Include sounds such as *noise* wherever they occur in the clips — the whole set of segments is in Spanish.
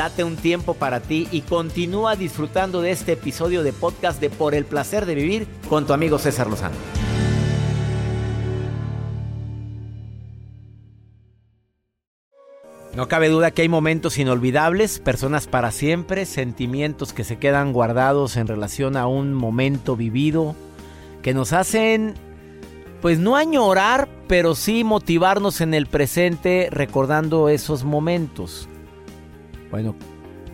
Date un tiempo para ti y continúa disfrutando de este episodio de podcast de Por el placer de vivir con tu amigo César Lozano. No cabe duda que hay momentos inolvidables, personas para siempre, sentimientos que se quedan guardados en relación a un momento vivido, que nos hacen, pues no añorar, pero sí motivarnos en el presente recordando esos momentos. Bueno,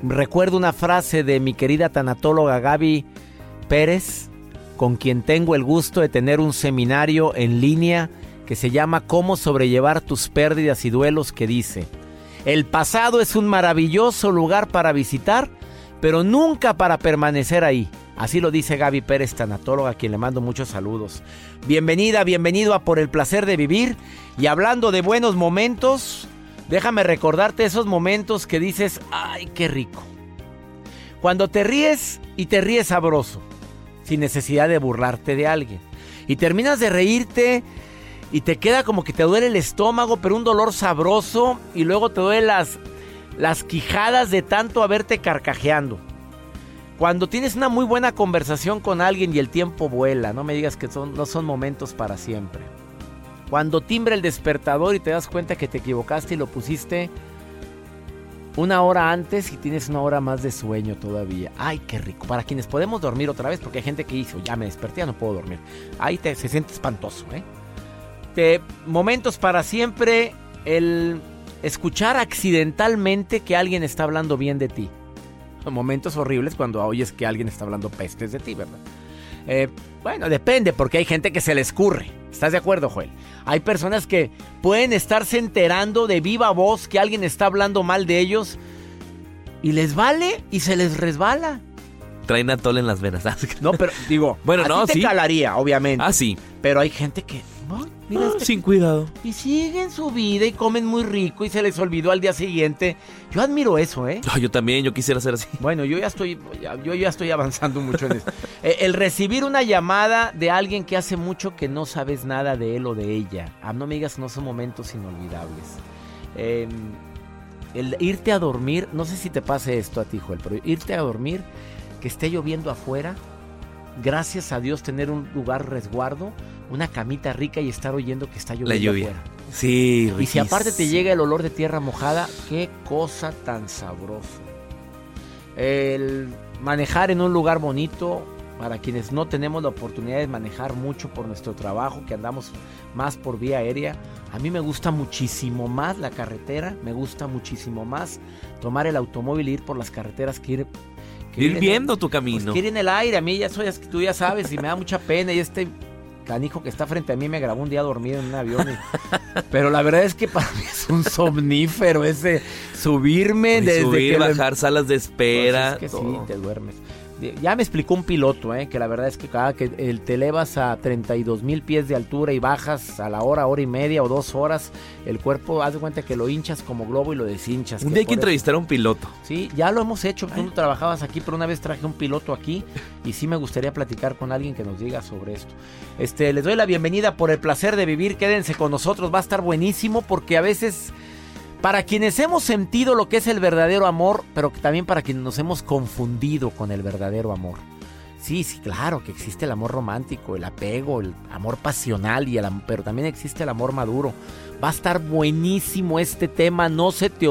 recuerdo una frase de mi querida tanatóloga Gaby Pérez, con quien tengo el gusto de tener un seminario en línea que se llama Cómo sobrellevar tus pérdidas y duelos, que dice, el pasado es un maravilloso lugar para visitar, pero nunca para permanecer ahí. Así lo dice Gaby Pérez, tanatóloga, a quien le mando muchos saludos. Bienvenida, bienvenido a Por el Placer de Vivir. Y hablando de buenos momentos, déjame recordarte esos momentos que dices, ay, qué rico. Cuando te ríes y te ríes sabroso, sin necesidad de burlarte de alguien. Y terminas de reírte y te queda como que te duele el estómago, pero un dolor sabroso y luego te duelen las, las quijadas de tanto haberte carcajeando. Cuando tienes una muy buena conversación con alguien y el tiempo vuela, no me digas que son, no son momentos para siempre. Cuando timbra el despertador y te das cuenta que te equivocaste y lo pusiste una hora antes y tienes una hora más de sueño todavía. Ay, qué rico. Para quienes podemos dormir otra vez, porque hay gente que dice, ya me desperté, no puedo dormir. Ahí te, se siente espantoso, ¿eh? momentos para siempre, el escuchar accidentalmente que alguien está hablando bien de ti. Momentos horribles cuando oyes que alguien está hablando pestes de ti, ¿verdad? Eh, bueno, depende, porque hay gente que se le escurre. ¿Estás de acuerdo, Joel? Hay personas que pueden estarse enterando de viva voz que alguien está hablando mal de ellos y les vale y se les resbala. Traen atole en las venas. *laughs* no, pero digo, bueno, no, te calaría, obviamente. Ah, sí. Pero hay gente que mira ah, este sin cuidado. Y siguen su vida y comen muy rico y se les olvidó al día siguiente. Yo admiro eso, ¿eh? yo también, yo quisiera ser así. Bueno, yo ya estoy, yo ya estoy avanzando mucho en eso. Eh, el recibir una llamada de alguien que hace mucho que no sabes nada de él o de ella. Ah, no me digas, no son momentos inolvidables. Em, el irte a dormir, no sé si te pase esto a ti, Joel, pero irte a dormir, que esté lloviendo afuera, gracias a Dios tener un lugar resguardo una camita rica y estar oyendo que está lloviendo La lluvia. Sí, Y si aparte te llega el olor de tierra mojada, qué cosa tan sabrosa. El manejar en un lugar bonito, para quienes no tenemos la oportunidad de manejar mucho por nuestro trabajo, que andamos más por vía aérea, a mí me gusta muchísimo más la carretera, me gusta muchísimo más tomar el automóvil e ir por las carreteras que ir... ir, viendo tu camino. Pues, que ir en el aire, a mí ya soy, tú ya sabes, y me da mucha pena y este canijo que está frente a mí me grabó un día dormido en un avión. *laughs* pero la verdad es que para mí es un somnífero ese subirme desde subir, bajar salas de espera. Pues es que sí, te duermes. Ya me explicó un piloto, ¿eh? que la verdad es que cada que te elevas a 32 mil pies de altura y bajas a la hora, hora y media o dos horas, el cuerpo, haz de cuenta que lo hinchas como globo y lo deshinchas. Un día hay que entrevistar a un piloto. Sí, ya lo hemos hecho. Tú trabajabas aquí, pero una vez traje un piloto aquí y sí me gustaría platicar con alguien que nos diga sobre esto. Este, les doy la bienvenida por el placer de vivir. Quédense con nosotros, va a estar buenísimo porque a veces para quienes hemos sentido lo que es el verdadero amor, pero también para quienes nos hemos confundido con el verdadero amor. Sí, sí, claro que existe el amor romántico, el apego, el amor pasional, y el, pero también existe el amor maduro. Va a estar buenísimo este tema, no se te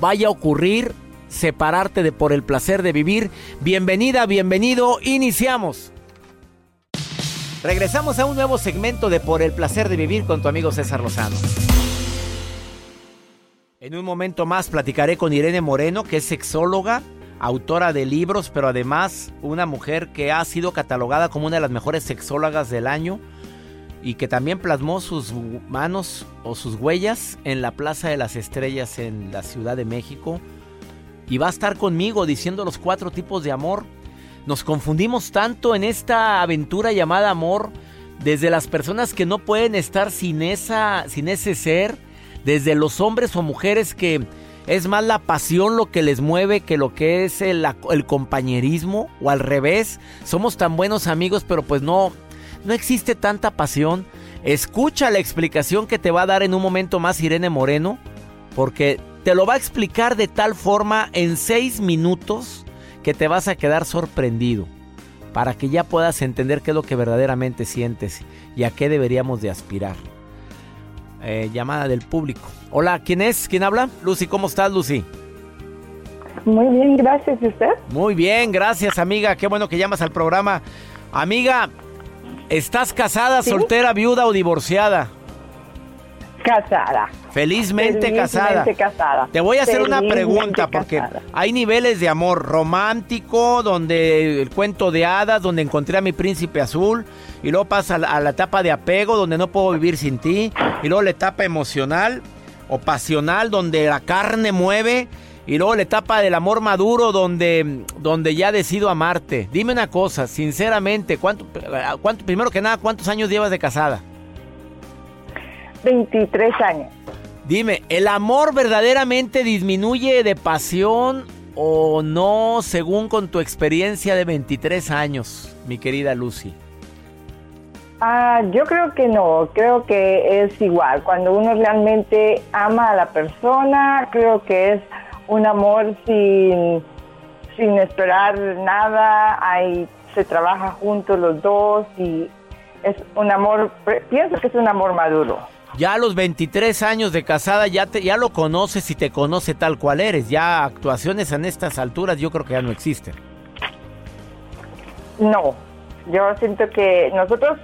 vaya a ocurrir separarte de por el placer de vivir. Bienvenida, bienvenido, iniciamos. Regresamos a un nuevo segmento de Por el placer de vivir con tu amigo César Lozano. En un momento más platicaré con Irene Moreno, que es sexóloga, autora de libros, pero además una mujer que ha sido catalogada como una de las mejores sexólogas del año y que también plasmó sus manos o sus huellas en la Plaza de las Estrellas en la Ciudad de México. Y va a estar conmigo diciendo los cuatro tipos de amor. Nos confundimos tanto en esta aventura llamada amor, desde las personas que no pueden estar sin, esa, sin ese ser, desde los hombres o mujeres que es más la pasión lo que les mueve que lo que es el, compañerismo o al revés. Somos tan buenos amigos pero pues no, no existe tanta pasión. Escucha la explicación que te va a dar en un momento más Irene Moreno porque te lo va a explicar de tal forma en seis minutos que te vas a quedar sorprendido para que ya puedas entender qué es lo que verdaderamente sientes y a qué deberíamos de aspirar. Eh, llamada del público. Hola, ¿quién es? ¿Quién habla? Lucy, ¿cómo estás, Lucy? Muy bien, gracias. ¿Y usted? Muy bien, gracias, amiga. Qué bueno que llamas al programa. Amiga, ¿estás casada, soltera, viuda o divorciada? Casada. Felizmente, casada. casada. Te voy a hacer una pregunta porque hay niveles de amor romántico, donde el cuento de hadas, donde encontré a mi príncipe azul, y luego pasa a la etapa de apego, donde no puedo vivir sin ti, y luego la etapa emocional o pasional, donde la carne mueve, y luego la etapa del amor maduro, donde, donde ya decido amarte. Dime una cosa, sinceramente, ¿cuánto, cuánto, primero que nada, ¿cuántos años llevas de casada? 23 años. Dime, ¿el amor verdaderamente disminuye de pasión o no según con tu experiencia de 23 años, mi querida Lucy? Ah, yo creo que no, creo que es igual. Cuando uno realmente ama a la persona, creo que es un amor sin, sin esperar nada, ahí se trabaja juntos los dos y es un amor, pienso que es un amor maduro. Ya a los 23 años de casada ya, te, ya lo conoces y te conoce tal cual eres. Ya actuaciones en estas alturas yo creo que ya no existen. No, yo siento que nosotros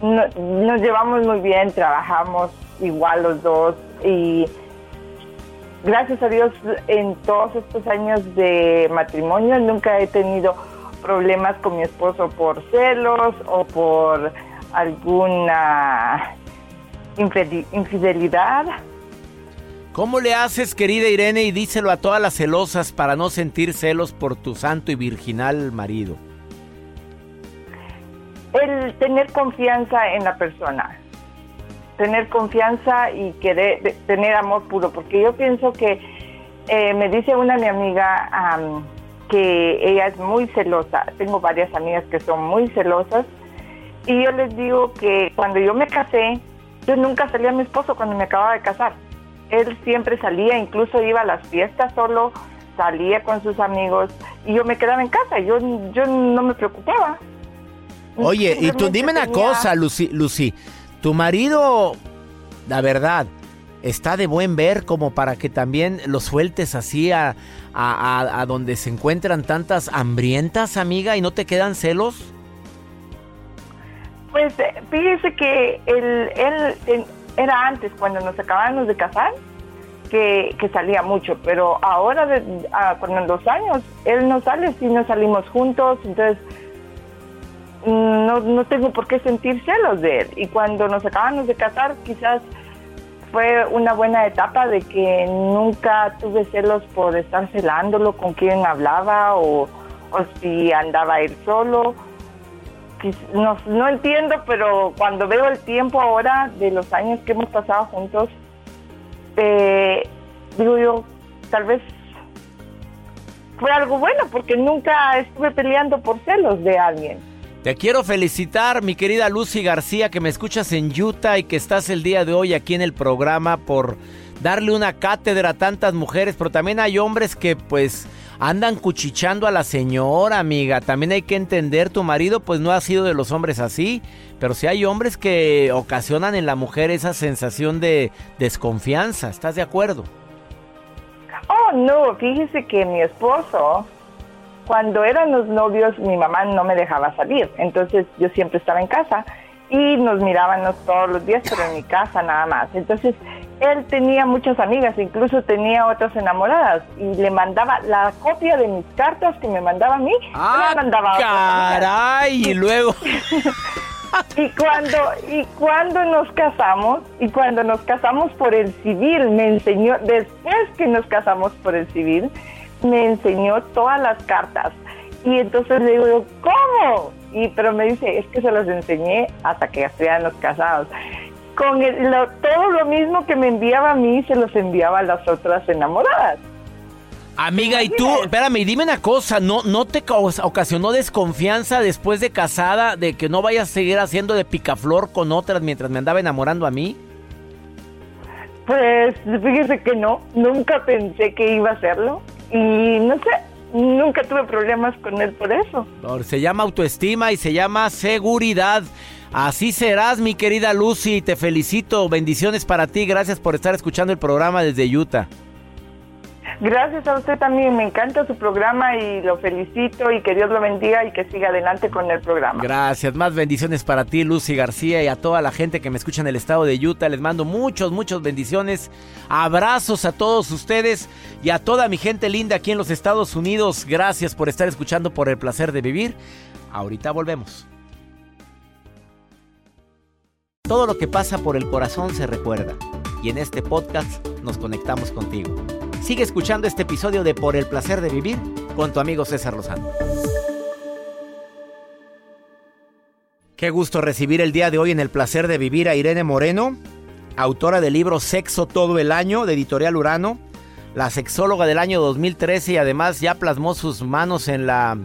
nos llevamos muy bien, trabajamos igual los dos y gracias a Dios en todos estos años de matrimonio nunca he tenido problemas con mi esposo por celos o por alguna infidelidad. ¿Cómo le haces, querida Irene, y díselo a todas las celosas para no sentir celos por tu santo y virginal marido? El tener confianza en la persona, tener confianza y querer tener amor puro, porque yo pienso que eh, me dice una mi amiga que ella es muy celosa. Tengo varias amigas que son muy celosas y yo les digo que cuando yo me casé, yo nunca salía a mi esposo cuando me acababa de casar. Él siempre salía, incluso iba a las fiestas solo, salía con sus amigos y yo me quedaba en casa. Yo, yo no me preocupaba. Oye, y tú dime una cosa, Lucy, Lucy. Tu marido, la verdad, está de buen ver como para que también lo sueltes así a, a, a donde se encuentran tantas hambrientas, amiga, y no te quedan celos. Pues eh, fíjese que él, él, era antes, cuando nos acabábamos de casar, que, salía mucho, pero ahora, de, con los años, él no sale si no salimos juntos, entonces no, no tengo por qué sentir celos de él. Y cuando nos acabamos de casar, quizás fue una buena etapa de que nunca tuve celos por estar celándolo con quien hablaba o, o si andaba él solo no, entiendo, pero cuando veo el tiempo ahora de los años que hemos pasado juntos, eh, digo yo, tal vez fue algo bueno porque nunca estuve peleando por celos de alguien. Te quiero felicitar, mi querida Lucy García, que me escuchas en Utah y que estás el día de hoy aquí en el programa por darle una cátedra a tantas mujeres, pero también hay hombres que pues andan cuchichando a la señora, amiga. También hay que entender, tu marido pues no ha sido de los hombres así, pero sí hay hombres que ocasionan en la mujer esa sensación de desconfianza. ¿Estás de acuerdo? Oh, no, fíjese que mi esposo, cuando eran los novios, mi mamá no me dejaba salir, entonces yo siempre estaba en casa y nos mirábamos todos los días, pero en mi casa nada más. Entonces, él tenía muchas amigas, incluso tenía otras enamoradas y le mandaba la copia de mis cartas que me mandaba a mí. Ah, mandaba caray, y luego. *laughs* y cuando y cuando nos casamos y cuando nos casamos por el civil me enseñó después que nos casamos por el civil me enseñó todas las cartas y entonces le digo cómo y pero me dice es que se las enseñé hasta que estuvieran casados con todo lo mismo que me enviaba a mí se los enviaba a las otras enamoradas. Amiga, y tú, espérame, dime una cosa, ¿no, ¿no te ocasionó desconfianza después de casada de que no vayas a seguir haciendo de picaflor con otras mientras me andaba enamorando a mí? Pues fíjese que no, nunca pensé que iba a hacerlo y no sé, nunca tuve problemas con él por eso. Se llama autoestima y se llama seguridad. Así serás, mi querida Lucy. Te felicito. Bendiciones para ti. Gracias por estar escuchando el programa desde Utah. Gracias a usted también, me encanta su programa y lo felicito y que Dios lo bendiga y que siga adelante con el programa. Gracias, más bendiciones para ti, Lucy García, y a toda la gente que me escucha en el estado de Utah. Les mando muchos, muchos bendiciones. Abrazos a todos ustedes y a toda mi gente linda aquí en los Estados Unidos. Gracias por estar escuchando por el placer de vivir. Ahorita volvemos. Todo lo que pasa por el corazón se recuerda y en este podcast nos conectamos contigo. Sigue escuchando este episodio de Por el placer de vivir con tu amigo César Lozano. Qué gusto recibir el día de hoy en el placer de vivir a Irene Moreno, autora del libro Sexo todo el año de Editorial Urano, la sexóloga del año 2013 y además ya plasmó sus manos en la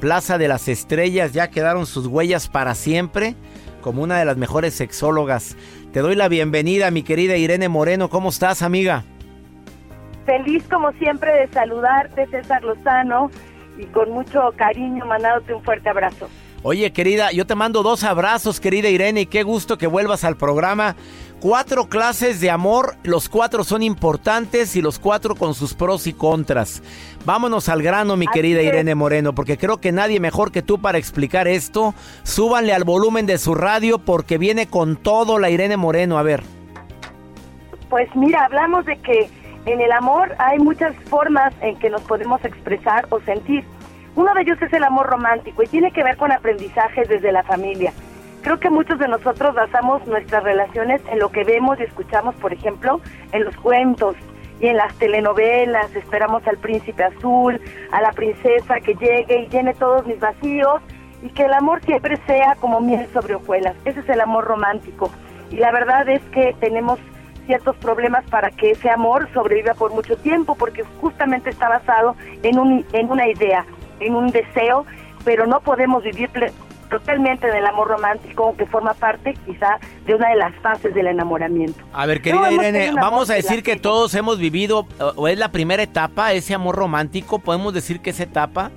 Plaza de las Estrellas, ya quedaron sus huellas para siempre como una de las mejores sexólogas. Te doy la bienvenida, mi querida Irene Moreno. ¿Cómo estás, amiga? Feliz como siempre de saludarte, César Lozano, y con mucho cariño mandándote un fuerte abrazo. Oye, querida, yo te mando dos abrazos, querida Irene, y qué gusto que vuelvas al programa. Cuatro clases de amor, los cuatro son importantes y los cuatro con sus pros y contras. Vámonos al grano, mi querida Irene Moreno, porque creo que nadie mejor que tú para explicar esto. Súbanle al volumen de su radio porque viene con todo la Irene Moreno. A ver. Pues mira, hablamos de que en el amor hay muchas formas en que nos podemos expresar o sentir. Uno de ellos es el amor romántico y tiene que ver con aprendizajes desde la familia. Creo que muchos de nosotros basamos nuestras relaciones en lo que vemos y escuchamos, por ejemplo, en los cuentos y en las telenovelas. Esperamos al príncipe azul, a la princesa que llegue y llene todos mis vacíos y que el amor siempre sea como miel sobre hojuelas. Ese es el amor romántico. Y la verdad es que tenemos ciertos problemas para que ese amor sobreviva por mucho tiempo, porque justamente está basado en, un, en una idea, en un deseo, pero no podemos vivir totalmente en el amor romántico, que forma parte quizá de una de las fases del enamoramiento. A ver, querida Irene, vamos a decir que todos hemos vivido, o es la primera etapa, ese amor romántico, podemos decir que es etapa.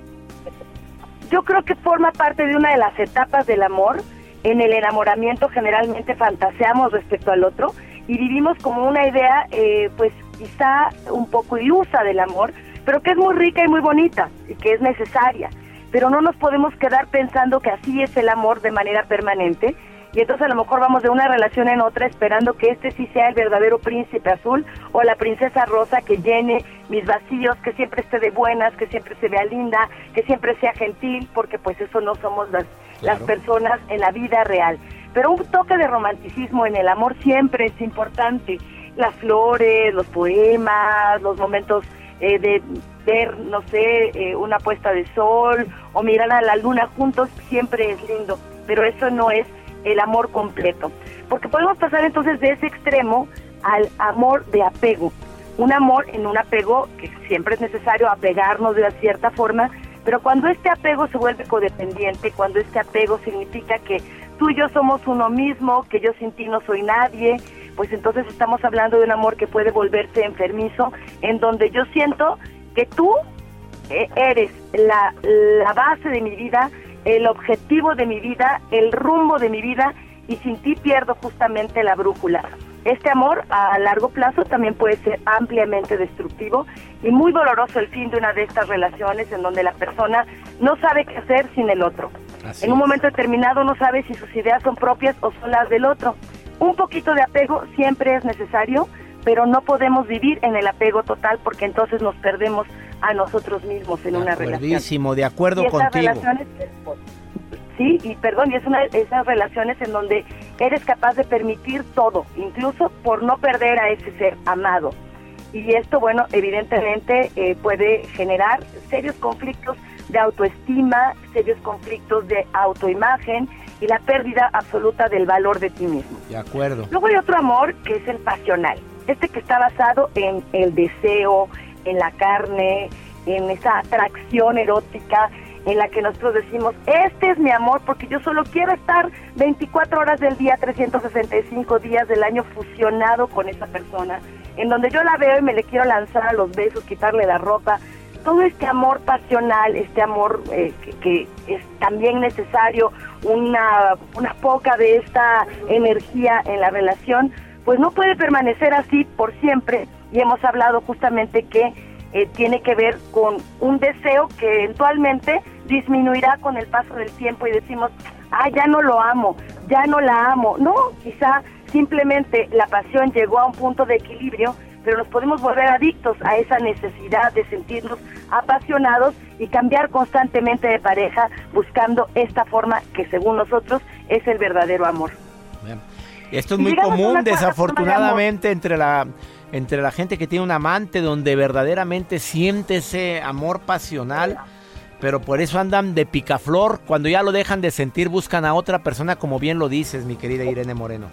Yo creo que forma parte de una de las etapas del amor. En el enamoramiento generalmente fantaseamos respecto al otro y vivimos como una idea, eh, pues quizá un poco ilusa del amor, pero que es muy rica y muy bonita y que es necesaria. Pero no nos podemos quedar pensando que así es el amor de manera permanente y entonces a lo mejor vamos de una relación en otra esperando que este sí sea el verdadero príncipe azul o la princesa rosa que llene mis vacíos, que siempre esté de buenas, que siempre se vea linda, que siempre sea gentil, porque pues eso no somos las, las personas en la vida real. Pero un toque de romanticismo en el amor siempre es importante. Las flores, los poemas, los momentos eh, de ver, no sé, eh, una puesta de sol o mirar a la luna juntos siempre es lindo. Pero eso no es el amor completo. Porque podemos pasar entonces de ese extremo al amor de apego. Un amor en un apego que siempre es necesario apegarnos de una cierta forma, pero cuando este apego se vuelve codependiente, cuando este apego significa que tú y yo somos uno mismo, que yo sin ti no soy nadie, pues entonces estamos hablando de un amor que puede volverse enfermizo, en donde yo siento que tú eh, eres la, la base de mi vida, el objetivo de mi vida, el rumbo de mi vida, y sin ti pierdo justamente la brújula. Este amor a largo plazo también puede ser ampliamente destructivo y muy doloroso el fin de una de estas relaciones en donde la persona no sabe qué hacer sin el otro. En un momento determinado no sabe si sus ideas son propias o son las del otro. Un poquito de apego siempre es necesario, pero no podemos vivir en el apego total porque entonces nos perdemos a nosotros mismos en una relación. de acuerdo contigo. sí, y perdón, y es una de esas relaciones en donde eres capaz de permitir todo, incluso por no perder a ese ser amado. Y esto, bueno, evidentemente eh, puede generar serios conflictos de autoestima, serios conflictos de autoimagen y la pérdida absoluta del valor de ti mismo. De acuerdo. Luego hay otro amor que es el pasional, este que está basado en el deseo, en la carne, en esa atracción erótica, en la que nosotros decimos, este es mi amor porque yo solo quiero estar 24 horas del día, 365 días del año fusionado con esa persona, en donde yo la veo y me le quiero lanzar a los besos, quitarle la ropa, todo este amor pasional, este amor eh, que, es también necesario, una, una poca de esta energía en la relación, pues no puede permanecer así por siempre. Y hemos hablado justamente que eh, tiene que ver con un deseo que eventualmente disminuirá con el paso del tiempo y decimos, ah, ya no lo amo, ya no la amo. No, quizá simplemente la pasión llegó a un punto de equilibrio, pero nos podemos volver adictos a esa necesidad de sentirnos apasionados y cambiar constantemente de pareja buscando esta forma que según nosotros es el verdadero amor. Esto es muy común desafortunadamente entre la entre la gente que tiene un amante donde verdaderamente siente ese amor pasional, pero por eso andan de picaflor, cuando ya lo dejan de sentir buscan a otra persona como bien lo dices, mi querida Irene Moreno.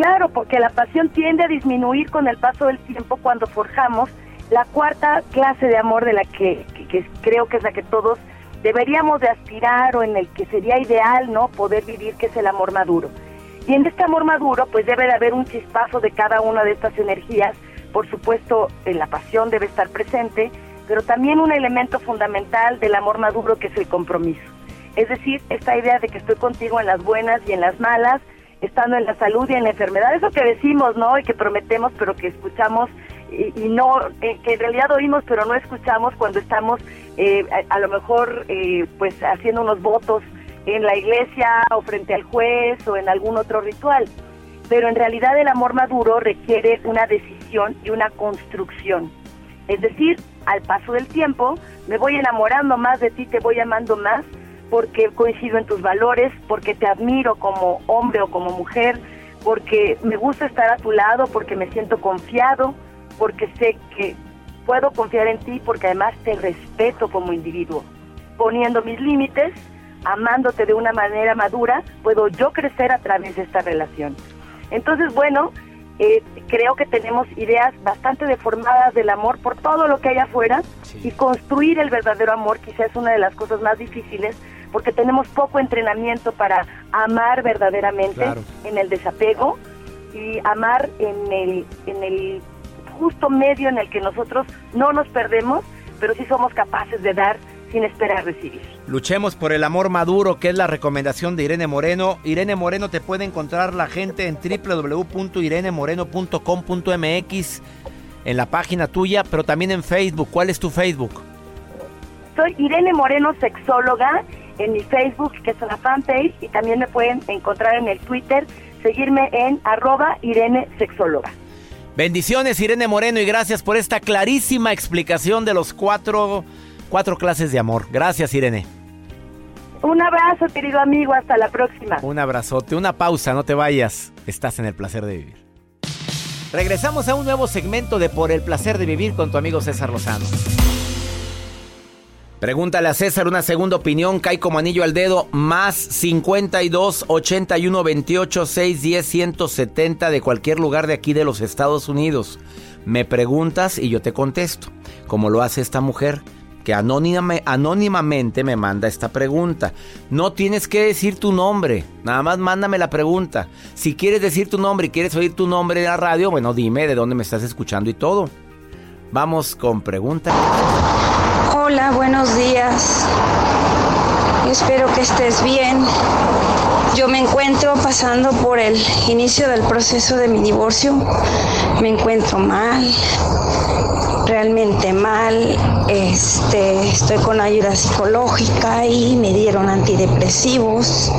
Claro, porque la pasión tiende a disminuir con el paso del tiempo cuando forjamos la cuarta clase de amor de la que, creo que es la que todos deberíamos de aspirar o en el que sería ideal, ¿no? Poder vivir, que es el amor maduro. Y en este amor maduro, pues debe de haber un chispazo de cada una de estas energías. Por supuesto, la pasión debe estar presente, pero también un elemento fundamental del amor maduro que es el compromiso. Es decir, esta idea de que estoy contigo en las buenas y en las malas, estando en la salud y en la enfermedad, eso que decimos, ¿no? Y que prometemos, pero que escuchamos y, no, eh, que en realidad oímos, pero no escuchamos cuando estamos eh, a, lo mejor eh, pues haciendo unos votos en la iglesia o frente al juez o en algún otro ritual. Pero en realidad el amor maduro requiere una decisión y una construcción. Es decir, al paso del tiempo me voy enamorando más de ti, te voy amando más porque coincido en tus valores, porque te admiro como hombre o como mujer, porque me gusta estar a tu lado, porque me siento confiado, porque sé que puedo confiar en ti, porque además te respeto como individuo, poniendo mis límites amándote de una manera madura, puedo yo crecer a través de esta relación. Entonces, bueno, eh, creo que tenemos ideas bastante deformadas del amor por todo lo que hay afuera y construir el verdadero amor quizás es una de las cosas más difíciles porque tenemos poco entrenamiento para amar verdaderamente en el desapego y amar en el, en el justo medio en el que nosotros no nos perdemos, pero sí somos capaces de dar sin esperar recibir. Luchemos por el amor maduro, que es la recomendación de Irene Moreno. Irene Moreno te puede encontrar la gente en www.irenemoreno.com.mx en la página tuya, pero también en Facebook. ¿Cuál es tu Facebook? Soy Irene Moreno, sexóloga, en mi Facebook, que es una fanpage, y también me pueden encontrar en el Twitter, seguirme en arroba Irene Sexóloga. Bendiciones, Irene Moreno, y gracias por esta clarísima explicación de los cuatro Cuatro clases de amor. Gracias, Irene. Un abrazo, querido amigo. Hasta la próxima. Un abrazote. Una pausa. No te vayas. Estás en el placer de vivir. Regresamos a un nuevo segmento de Por el placer de vivir con tu amigo César Lozano. Pregúntale a César una segunda opinión, cae como anillo al dedo, más 52 81 28 6 10 170 de cualquier lugar de aquí de los Estados Unidos. Me preguntas y yo te contesto, como lo hace esta mujer que anónimamente me manda esta pregunta. No tienes que decir tu nombre, nada más mándame la pregunta. Si quieres decir tu nombre y quieres oír tu nombre en la radio, bueno, dime de dónde me estás escuchando y todo. Vamos con pregunta. Hola, buenos días. Espero que estés bien. Yo me encuentro pasando por el inicio del proceso de mi divorcio. Me encuentro mal realmente mal. Este, estoy con ayuda psicológica y me dieron antidepresivos.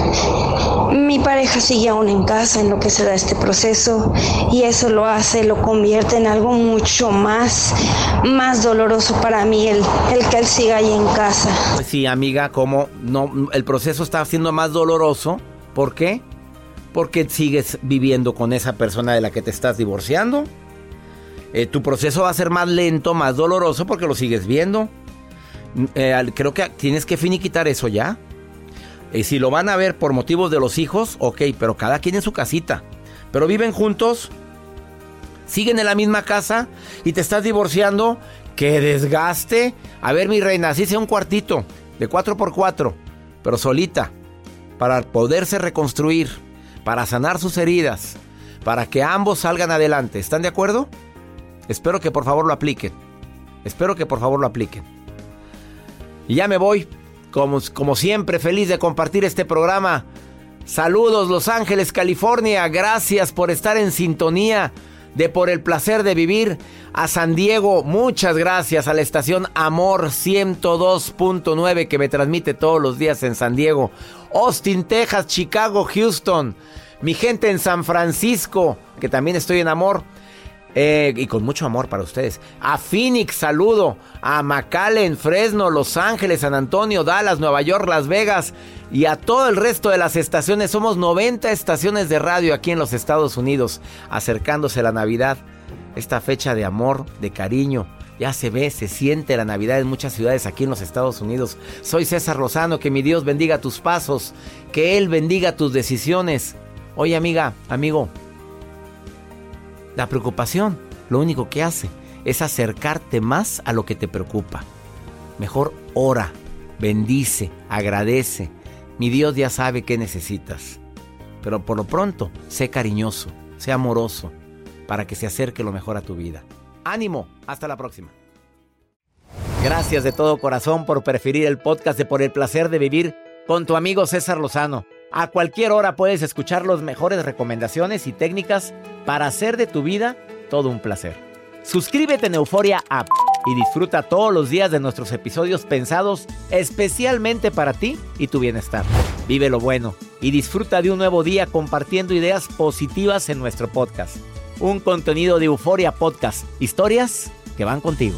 Mi pareja sigue aún en casa en lo que se da este proceso y eso lo hace, lo convierte en algo mucho más, más doloroso para mí el, el que él siga ahí en casa. Pues sí, amiga, como no, el proceso está siendo más doloroso. ¿Por qué? Porque sigues viviendo con esa persona de la que te estás divorciando. Eh, tu proceso va a ser más lento, más doloroso porque lo sigues viendo. Mm, eh, creo que tienes que finiquitar eso ya. Y si lo van a ver por motivos de los hijos, ok, pero cada quien en su casita. Pero viven juntos, siguen en la misma casa y te estás divorciando. ¡Qué desgaste! A ver, mi reina, así sea un cuartito. de 4x4, pero solita, para poderse reconstruir, para sanar sus heridas, para que ambos salgan adelante. ¿Están de acuerdo? Espero que por favor lo apliquen. Espero que por favor lo apliquen. Y ya me voy, como, como siempre, feliz de compartir este programa. Saludos Los Ángeles, California. Gracias por estar en sintonía de Por el Placer de Vivir. A San Diego, muchas gracias a la estación Amor 102.9 que me transmite todos los días en San Diego. Austin, Texas, Chicago, Houston. Mi gente en San Francisco, que también estoy en Amor. Eh, y con mucho amor para ustedes. A Phoenix, saludo. A McAllen, Fresno, Los Ángeles, San Antonio, Dallas, Nueva York, Las Vegas. Y a todo el resto de las estaciones. Somos 90 estaciones de radio aquí en los Estados Unidos. Acercándose la Navidad. Esta fecha de amor, de cariño. Ya se ve, se siente la Navidad en muchas ciudades aquí en los Estados Unidos. Soy César Lozano, que mi Dios bendiga tus pasos, que Él bendiga tus decisiones. Oye amiga, amigo, la preocupación lo único que hace es acercarte más a lo que te preocupa. Mejor ora, bendice, agradece. Mi Dios ya sabe qué necesitas. Pero por lo pronto, sé cariñoso, sé amoroso, para que se acerque lo mejor a tu vida. Ánimo, hasta la próxima. Gracias de todo corazón por preferir el podcast de Por el Placer de Vivir con tu amigo César Lozano. A cualquier hora puedes escuchar las mejores recomendaciones y técnicas para hacer de tu vida todo un placer. Suscríbete en Euforia App y disfruta todos los días de nuestros episodios pensados especialmente para ti y tu bienestar. Vive lo bueno y disfruta de un nuevo día compartiendo ideas positivas en nuestro podcast. Un contenido de Euforia Podcast, historias que van contigo.